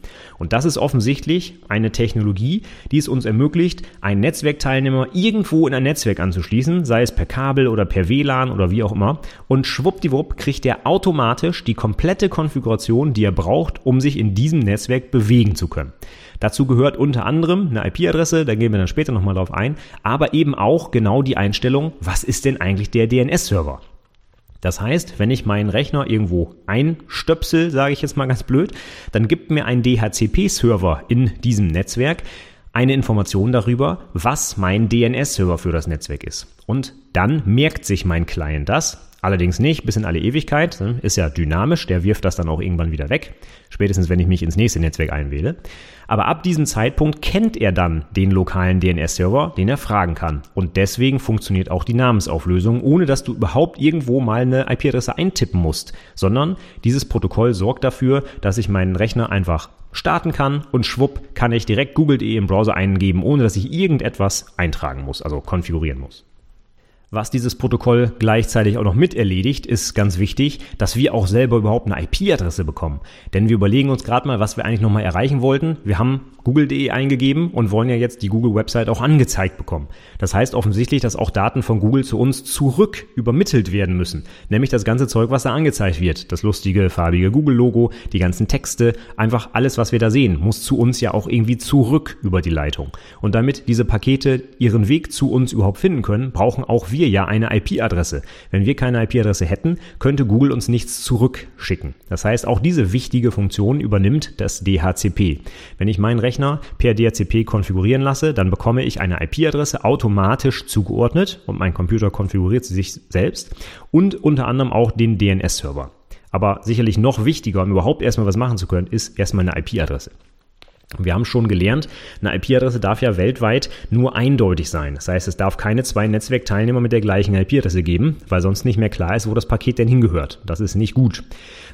Und das ist offensichtlich eine Technologie, die es uns ermöglicht, einen Netzwerkteilnehmer irgendwo in ein Netzwerk anzuschließen, sei es per Kabel oder per WLAN oder wie auch immer. Und schwuppdiwupp kriegt er automatisch die komplette Konfiguration, die er braucht, um sich in diesem Netzwerk bewegen zu können. Dazu gehört unter anderem eine IP-Adresse, da gehen wir dann später nochmal drauf ein, aber eben auch genau die Einstellung, was ist denn eigentlich der DNS-Server? Das heißt, wenn ich meinen Rechner irgendwo einstöpsel, sage ich jetzt mal ganz blöd, dann gibt mir ein DHCP-Server in diesem Netzwerk eine Information darüber, was mein DNS-Server für das Netzwerk ist. Und dann merkt sich mein Client das, Allerdings nicht bis in alle Ewigkeit. Ne? Ist ja dynamisch, der wirft das dann auch irgendwann wieder weg. Spätestens, wenn ich mich ins nächste Netzwerk einwähle. Aber ab diesem Zeitpunkt kennt er dann den lokalen DNS-Server, den er fragen kann. Und deswegen funktioniert auch die Namensauflösung, ohne dass du überhaupt irgendwo mal eine IP-Adresse eintippen musst. Sondern dieses Protokoll sorgt dafür, dass ich meinen Rechner einfach starten kann und schwupp kann ich direkt google.de im Browser eingeben, ohne dass ich irgendetwas eintragen muss, also konfigurieren muss. Was dieses Protokoll gleichzeitig auch noch mit erledigt, ist ganz wichtig, dass wir auch selber überhaupt eine IP-Adresse bekommen. Denn wir überlegen uns gerade mal, was wir eigentlich nochmal erreichen wollten. Wir haben google.de eingegeben und wollen ja jetzt die Google-Website auch angezeigt bekommen. Das heißt offensichtlich, dass auch Daten von Google zu uns zurück übermittelt werden müssen. Nämlich das ganze Zeug, was da angezeigt wird. Das lustige, farbige Google-Logo, die ganzen Texte, einfach alles, was wir da sehen, muss zu uns ja auch irgendwie zurück über die Leitung. Und damit diese Pakete ihren Weg zu uns überhaupt finden können, brauchen auch wir wir ja eine IP-Adresse. Wenn wir keine IP-Adresse hätten, könnte Google uns nichts zurückschicken. Das heißt, auch diese wichtige Funktion übernimmt das DHCP. Wenn ich meinen Rechner per DHCP konfigurieren lasse, dann bekomme ich eine IP-Adresse automatisch zugeordnet und mein Computer konfiguriert sie sich selbst und unter anderem auch den DNS-Server. Aber sicherlich noch wichtiger, um überhaupt erstmal was machen zu können, ist erstmal eine IP-Adresse. Wir haben schon gelernt, eine IP-Adresse darf ja weltweit nur eindeutig sein. Das heißt, es darf keine zwei Netzwerkteilnehmer mit der gleichen IP-Adresse geben, weil sonst nicht mehr klar ist, wo das Paket denn hingehört. Das ist nicht gut.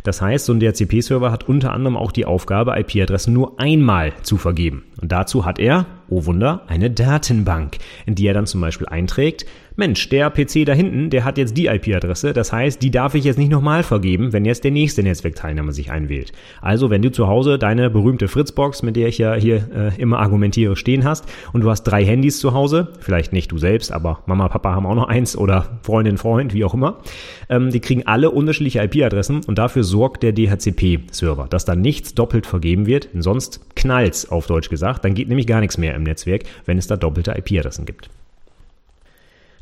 Das heißt, so ein DHCP-Server hat unter anderem auch die Aufgabe, IP-Adressen nur einmal zu vergeben. Und dazu hat er, oh Wunder, eine Datenbank, in die er dann zum Beispiel einträgt, Mensch, der PC da hinten, der hat jetzt die IP-Adresse, das heißt, die darf ich jetzt nicht nochmal vergeben, wenn jetzt der nächste Netzwerkteilnehmer sich einwählt. Also, wenn du zu Hause deine berühmte Fritzbox, mit der ich ja hier äh, immer argumentiere, stehen hast und du hast drei Handys zu Hause, vielleicht nicht du selbst, aber Mama, Papa haben auch noch eins oder Freundin, Freund, wie auch immer, ähm, die kriegen alle unterschiedliche IP-Adressen und dafür sorgt der DHCP-Server, dass da nichts doppelt vergeben wird, sonst knallt's auf Deutsch gesagt, dann geht nämlich gar nichts mehr im Netzwerk, wenn es da doppelte IP-Adressen gibt.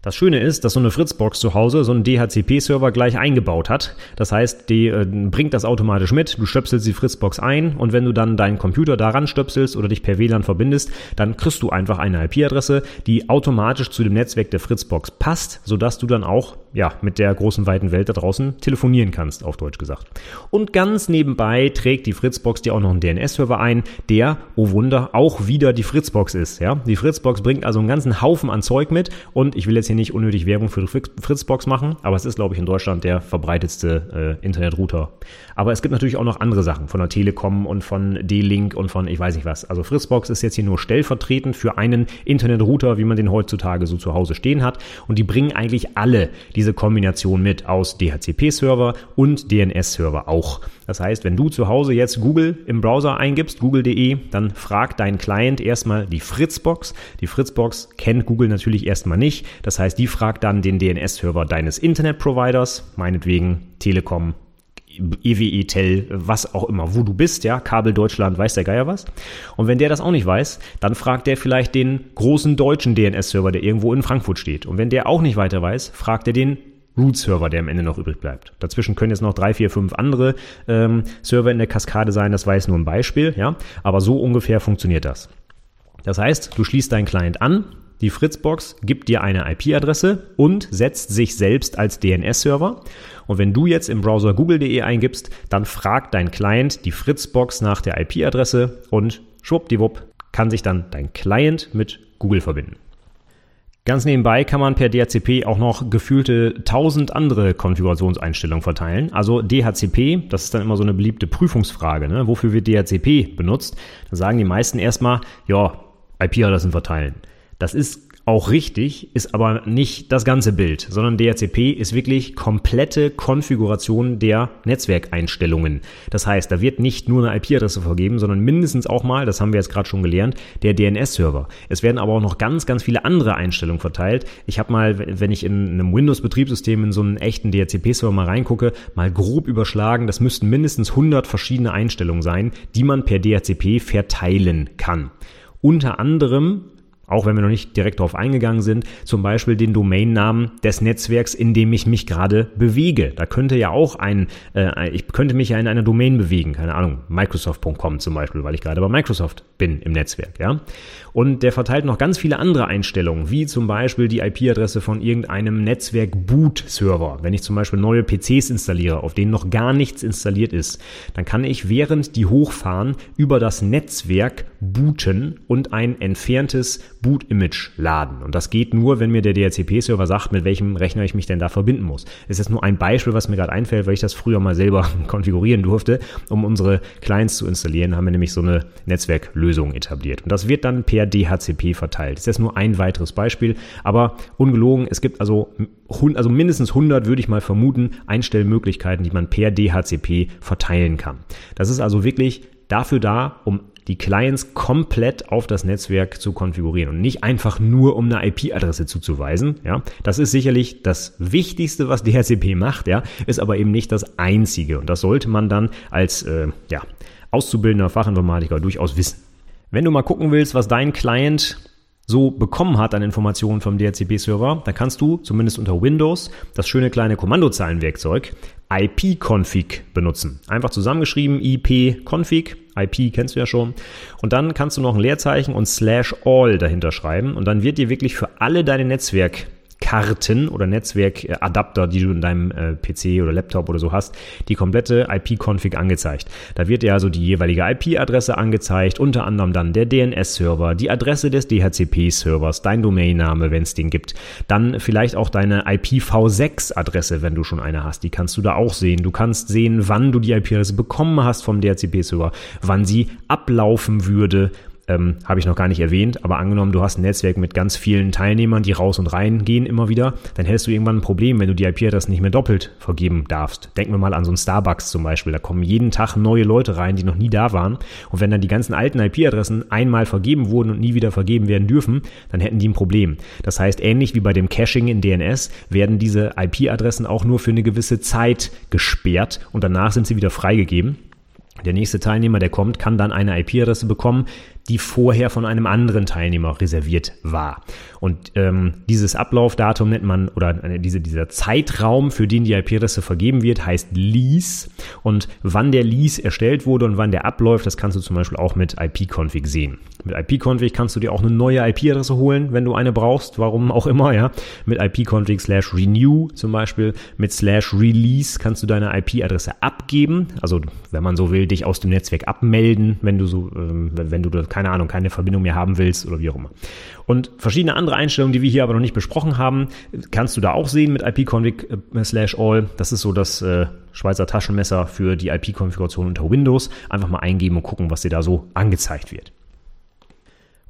Das Schöne ist, dass so eine Fritzbox zu Hause so einen DHCP-Server gleich eingebaut hat. Das heißt, die äh, bringt das automatisch mit. Du stöpselst die Fritzbox ein und wenn du dann deinen Computer daran stöpselst oder dich per WLAN verbindest, dann kriegst du einfach eine IP-Adresse, die automatisch zu dem Netzwerk der Fritzbox passt, sodass du dann auch ja, mit der großen weiten Welt da draußen telefonieren kannst, auf Deutsch gesagt. Und ganz nebenbei trägt die Fritzbox dir auch noch einen DNS-Server ein, der, oh Wunder, auch wieder die Fritzbox ist. Ja? Die Fritzbox bringt also einen ganzen Haufen an Zeug mit und ich will jetzt hier nicht unnötig Werbung für Fritzbox machen, aber es ist, glaube ich, in Deutschland der verbreitetste äh, Internetrouter. Aber es gibt natürlich auch noch andere Sachen von der Telekom und von D-Link und von ich weiß nicht was. Also Fritzbox ist jetzt hier nur stellvertretend für einen Internetrouter, wie man den heutzutage so zu Hause stehen hat und die bringen eigentlich alle diese Kombination mit aus DHCP-Server und DNS-Server auch. Das heißt, wenn du zu Hause jetzt Google im Browser eingibst, google.de, dann fragt dein Client erstmal die Fritzbox. Die Fritzbox kennt Google natürlich erstmal nicht. Das heißt, die fragt dann den DNS-Server deines Internet-Providers, meinetwegen Telekom, EWE Tel, was auch immer, wo du bist, ja, Kabel Deutschland, weiß der Geier was. Und wenn der das auch nicht weiß, dann fragt der vielleicht den großen deutschen DNS-Server, der irgendwo in Frankfurt steht. Und wenn der auch nicht weiter weiß, fragt er den Root-Server, der am Ende noch übrig bleibt. Dazwischen können jetzt noch drei, vier, fünf andere ähm, Server in der Kaskade sein, das war jetzt nur ein Beispiel, ja. Aber so ungefähr funktioniert das. Das heißt, du schließt deinen Client an, die Fritzbox gibt dir eine IP-Adresse und setzt sich selbst als DNS-Server. Und wenn du jetzt im Browser google.de eingibst, dann fragt dein Client die Fritzbox nach der IP-Adresse und schwuppdiwupp kann sich dann dein Client mit Google verbinden. Ganz nebenbei kann man per DHCP auch noch gefühlte tausend andere Konfigurationseinstellungen verteilen. Also DHCP, das ist dann immer so eine beliebte Prüfungsfrage. Ne? Wofür wird DHCP benutzt? Da sagen die meisten erstmal, ja, IP-Adressen verteilen. Das ist auch richtig, ist aber nicht das ganze Bild, sondern DHCP ist wirklich komplette Konfiguration der Netzwerkeinstellungen. Das heißt, da wird nicht nur eine IP-Adresse vergeben, sondern mindestens auch mal, das haben wir jetzt gerade schon gelernt, der DNS-Server. Es werden aber auch noch ganz, ganz viele andere Einstellungen verteilt. Ich habe mal, wenn ich in einem Windows-Betriebssystem in so einen echten DHCP-Server mal reingucke, mal grob überschlagen, das müssten mindestens 100 verschiedene Einstellungen sein, die man per DHCP verteilen kann. Unter anderem auch wenn wir noch nicht direkt darauf eingegangen sind, zum Beispiel den Domainnamen des Netzwerks, in dem ich mich gerade bewege. Da könnte ja auch ein, äh, ich könnte mich ja in einer Domain bewegen, keine Ahnung, Microsoft.com zum Beispiel, weil ich gerade bei Microsoft bin im Netzwerk, ja. Und der verteilt noch ganz viele andere Einstellungen, wie zum Beispiel die IP-Adresse von irgendeinem Netzwerk-Boot-Server. Wenn ich zum Beispiel neue PCs installiere, auf denen noch gar nichts installiert ist, dann kann ich während die hochfahren über das Netzwerk booten und ein entferntes Boot-Image laden. Und das geht nur, wenn mir der DHCP-Server sagt, mit welchem Rechner ich mich denn da verbinden muss. Das ist nur ein Beispiel, was mir gerade einfällt, weil ich das früher mal selber *laughs* konfigurieren durfte, um unsere Clients zu installieren, haben wir nämlich so eine Netzwerklösung etabliert. Und das wird dann per DHCP verteilt. Das ist nur ein weiteres Beispiel, aber ungelogen, es gibt also, also mindestens 100, würde ich mal vermuten, Einstellmöglichkeiten, die man per DHCP verteilen kann. Das ist also wirklich dafür da, um die Clients komplett auf das Netzwerk zu konfigurieren und nicht einfach nur um eine IP-Adresse zuzuweisen. Ja, das ist sicherlich das Wichtigste, was DHCP macht. Ja, ist aber eben nicht das Einzige und das sollte man dann als äh, ja, auszubildender Fachinformatiker durchaus wissen. Wenn du mal gucken willst, was dein Client so bekommen hat an Informationen vom DHCP-Server, dann kannst du zumindest unter Windows das schöne kleine Kommandozeilenwerkzeug ipconfig benutzen. Einfach zusammengeschrieben ipconfig, IP kennst du ja schon. Und dann kannst du noch ein Leerzeichen und slash all dahinter schreiben und dann wird dir wirklich für alle deine Netzwerk Karten oder Netzwerkadapter, die du in deinem äh, PC oder Laptop oder so hast, die komplette IP-Config angezeigt. Da wird dir also die jeweilige IP-Adresse angezeigt, unter anderem dann der DNS-Server, die Adresse des DHCP-Servers, dein Domainname, wenn es den gibt, dann vielleicht auch deine IPv6-Adresse, wenn du schon eine hast, die kannst du da auch sehen. Du kannst sehen, wann du die IP-Adresse bekommen hast vom DHCP-Server, wann sie ablaufen würde, ähm, habe ich noch gar nicht erwähnt, aber angenommen, du hast ein Netzwerk mit ganz vielen Teilnehmern, die raus und rein gehen immer wieder, dann hättest du irgendwann ein Problem, wenn du die IP-Adresse nicht mehr doppelt vergeben darfst. Denken wir mal an so einen Starbucks zum Beispiel. Da kommen jeden Tag neue Leute rein, die noch nie da waren. Und wenn dann die ganzen alten IP-Adressen einmal vergeben wurden und nie wieder vergeben werden dürfen, dann hätten die ein Problem. Das heißt, ähnlich wie bei dem Caching in DNS werden diese IP-Adressen auch nur für eine gewisse Zeit gesperrt und danach sind sie wieder freigegeben. Der nächste Teilnehmer, der kommt, kann dann eine IP-Adresse bekommen, die vorher von einem anderen Teilnehmer reserviert war. Und ähm, dieses Ablaufdatum nennt man, oder äh, diese, dieser Zeitraum, für den die IP-Adresse vergeben wird, heißt Lease. Und wann der Lease erstellt wurde und wann der abläuft, das kannst du zum Beispiel auch mit IP-Config sehen. Mit IP-Config kannst du dir auch eine neue IP-Adresse holen, wenn du eine brauchst, warum auch immer, ja. Mit IP-Config slash renew zum Beispiel, mit slash release kannst du deine IP-Adresse abgeben. Also, wenn man so will, dich aus dem Netzwerk abmelden, wenn du so, ähm, wenn du keine Ahnung, keine Verbindung mehr haben willst oder wie auch immer. Und verschiedene andere Einstellungen, die wir hier aber noch nicht besprochen haben, kannst du da auch sehen mit ipconfig äh, slash all. Das ist so das äh, Schweizer Taschenmesser für die IP-Konfiguration unter Windows. Einfach mal eingeben und gucken, was dir da so angezeigt wird.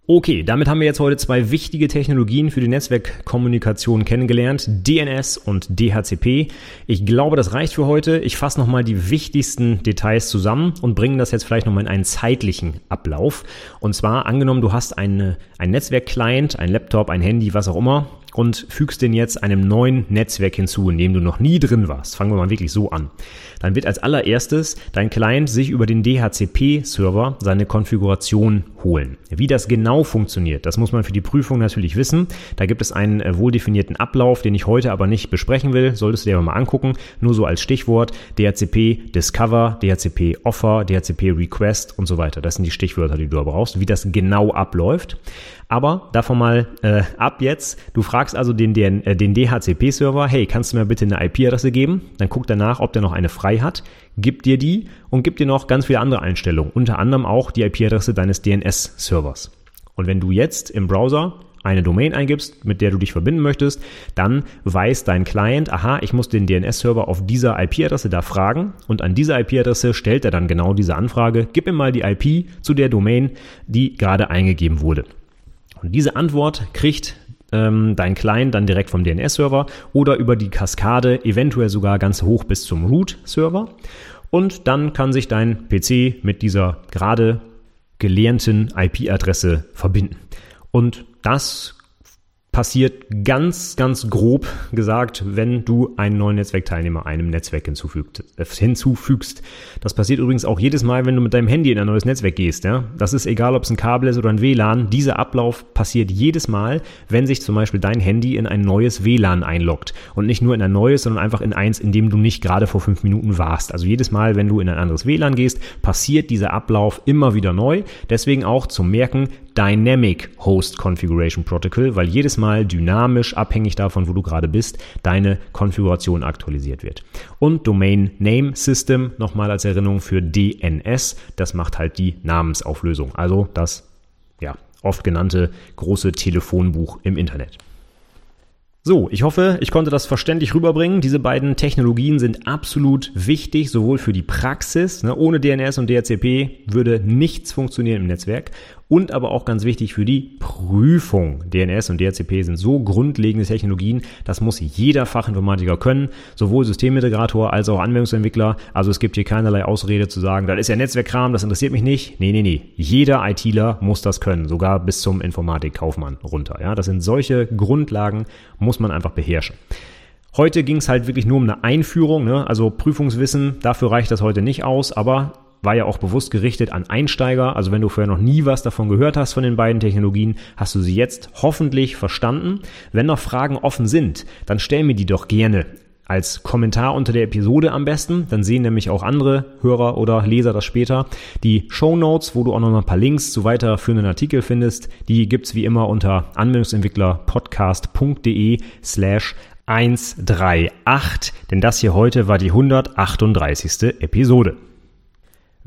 Okay, damit haben wir jetzt heute zwei wichtige Technologien für die Netzwerkkommunikation kennengelernt, DNS und DHCP. Ich glaube, das reicht für heute. Ich fasse nochmal die wichtigsten Details zusammen und bringe das jetzt vielleicht nochmal in einen zeitlichen Ablauf. Und zwar angenommen, du hast eine, ein Netzwerk-Client, ein Laptop, ein Handy, was auch immer und fügst den jetzt einem neuen Netzwerk hinzu, in dem du noch nie drin warst. Fangen wir mal wirklich so an. Dann wird als allererstes dein Client sich über den DHCP-Server seine Konfiguration holen. Wie das genau funktioniert, das muss man für die Prüfung natürlich wissen. Da gibt es einen äh, wohl definierten Ablauf, den ich heute aber nicht besprechen will. Solltest du dir aber mal angucken. Nur so als Stichwort DHCP Discover, DHCP Offer, DHCP Request und so weiter. Das sind die Stichwörter, die du brauchst, wie das genau abläuft. Aber davon mal äh, ab jetzt. Du fragst also den, den, äh, den DHCP-Server, hey, kannst du mir bitte eine IP-Adresse geben? Dann guck danach, ob der noch eine frei hat. Gib dir die und gib dir noch ganz viele andere Einstellungen. Unter anderem auch die IP-Adresse deines DNS-Servers. Und wenn du jetzt im Browser eine Domain eingibst, mit der du dich verbinden möchtest, dann weiß dein Client, aha, ich muss den DNS-Server auf dieser IP-Adresse da fragen und an dieser IP-Adresse stellt er dann genau diese Anfrage, gib ihm mal die IP zu der Domain, die gerade eingegeben wurde. Und diese Antwort kriegt ähm, dein Client dann direkt vom DNS-Server oder über die Kaskade eventuell sogar ganz hoch bis zum Root-Server. Und dann kann sich dein PC mit dieser gerade gelernten IP-Adresse verbinden. Und das passiert ganz, ganz grob gesagt, wenn du einen neuen Netzwerkteilnehmer einem Netzwerk hinzufügt, äh, hinzufügst. Das passiert übrigens auch jedes Mal, wenn du mit deinem Handy in ein neues Netzwerk gehst. Ja? Das ist egal, ob es ein Kabel ist oder ein WLAN. Dieser Ablauf passiert jedes Mal, wenn sich zum Beispiel dein Handy in ein neues WLAN einloggt. Und nicht nur in ein neues, sondern einfach in eins, in dem du nicht gerade vor fünf Minuten warst. Also jedes Mal, wenn du in ein anderes WLAN gehst, passiert dieser Ablauf immer wieder neu. Deswegen auch zum Merken, Dynamic Host Configuration Protocol, weil jedes Mal dynamisch, abhängig davon, wo du gerade bist, deine Konfiguration aktualisiert wird. Und Domain Name System, nochmal als Erinnerung für DNS, das macht halt die Namensauflösung, also das ja, oft genannte große Telefonbuch im Internet. So, ich hoffe, ich konnte das verständlich rüberbringen. Diese beiden Technologien sind absolut wichtig, sowohl für die Praxis. Ne, ohne DNS und DHCP würde nichts funktionieren im Netzwerk und aber auch ganz wichtig für die Prüfung. DNS und DHCP sind so grundlegende Technologien, das muss jeder Fachinformatiker können, sowohl Systemintegrator als auch Anwendungsentwickler. Also es gibt hier keinerlei Ausrede zu sagen, das ist ja Netzwerkkram, das interessiert mich nicht. Nee, nee, nee. Jeder ITler muss das können, sogar bis zum Informatikkaufmann runter. Ja, das sind solche Grundlagen, muss man einfach beherrschen. Heute ging es halt wirklich nur um eine Einführung, ne? also Prüfungswissen, dafür reicht das heute nicht aus, aber war ja auch bewusst gerichtet an Einsteiger. Also wenn du vorher noch nie was davon gehört hast von den beiden Technologien, hast du sie jetzt hoffentlich verstanden. Wenn noch Fragen offen sind, dann stell mir die doch gerne als Kommentar unter der Episode am besten. Dann sehen nämlich auch andere Hörer oder Leser das später. Die Show Notes, wo du auch noch ein paar Links zu weiterführenden Artikeln findest, die gibt's wie immer unter anwendungsentwicklerpodcast.de slash 138, denn das hier heute war die 138. Episode.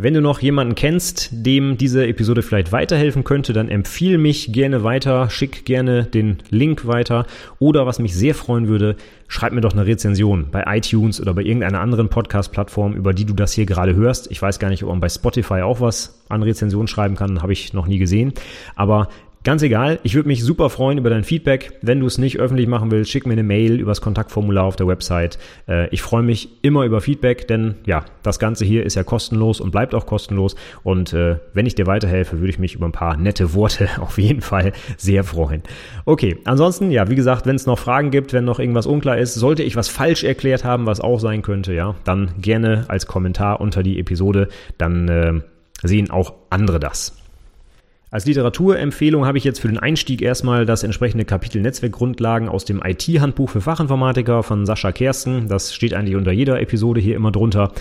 Wenn du noch jemanden kennst, dem diese Episode vielleicht weiterhelfen könnte, dann empfiehl mich gerne weiter, schick gerne den Link weiter oder was mich sehr freuen würde, schreib mir doch eine Rezension bei iTunes oder bei irgendeiner anderen Podcast-Plattform, über die du das hier gerade hörst. Ich weiß gar nicht, ob man bei Spotify auch was an Rezension schreiben kann, habe ich noch nie gesehen. Aber Ganz egal, ich würde mich super freuen über dein Feedback. Wenn du es nicht öffentlich machen willst, schick mir eine Mail übers Kontaktformular auf der Website. Äh, ich freue mich immer über Feedback, denn ja, das Ganze hier ist ja kostenlos und bleibt auch kostenlos. Und äh, wenn ich dir weiterhelfe, würde ich mich über ein paar nette Worte *laughs* auf jeden Fall sehr freuen. Okay, ansonsten, ja, wie gesagt, wenn es noch Fragen gibt, wenn noch irgendwas unklar ist, sollte ich was falsch erklärt haben, was auch sein könnte, ja, dann gerne als Kommentar unter die Episode. Dann äh, sehen auch andere das. Als Literaturempfehlung habe ich jetzt für den Einstieg erstmal das entsprechende Kapitel Netzwerkgrundlagen aus dem IT-Handbuch für Fachinformatiker von Sascha Kersten. Das steht eigentlich unter jeder Episode hier immer drunter.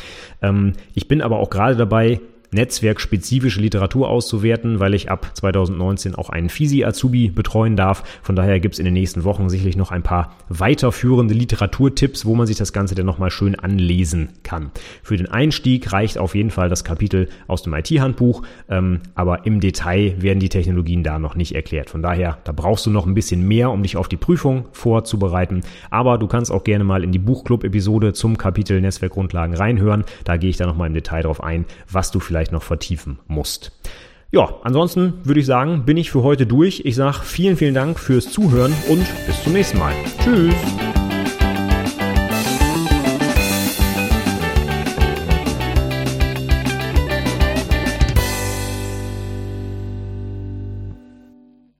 Ähm, ich bin aber auch gerade dabei, netzwerkspezifische Literatur auszuwerten, weil ich ab 2019 auch einen FISI-Azubi betreuen darf. Von daher gibt es in den nächsten Wochen sicherlich noch ein paar weiterführende Literaturtipps, wo man sich das Ganze dann nochmal schön anlesen kann. Für den Einstieg reicht auf jeden Fall das Kapitel aus dem IT-Handbuch, ähm, aber im Detail werden die Technologien da noch nicht erklärt. Von daher, da brauchst du noch ein bisschen mehr, um dich auf die Prüfung vorzubereiten. Aber du kannst auch gerne mal in die Buchclub-Episode zum Kapitel Netzwerkgrundlagen reinhören. Da gehe ich da nochmal im Detail drauf ein, was du vielleicht vielleicht noch vertiefen musst. Ja, ansonsten würde ich sagen, bin ich für heute durch. Ich sage vielen, vielen Dank fürs Zuhören und bis zum nächsten Mal. Tschüss.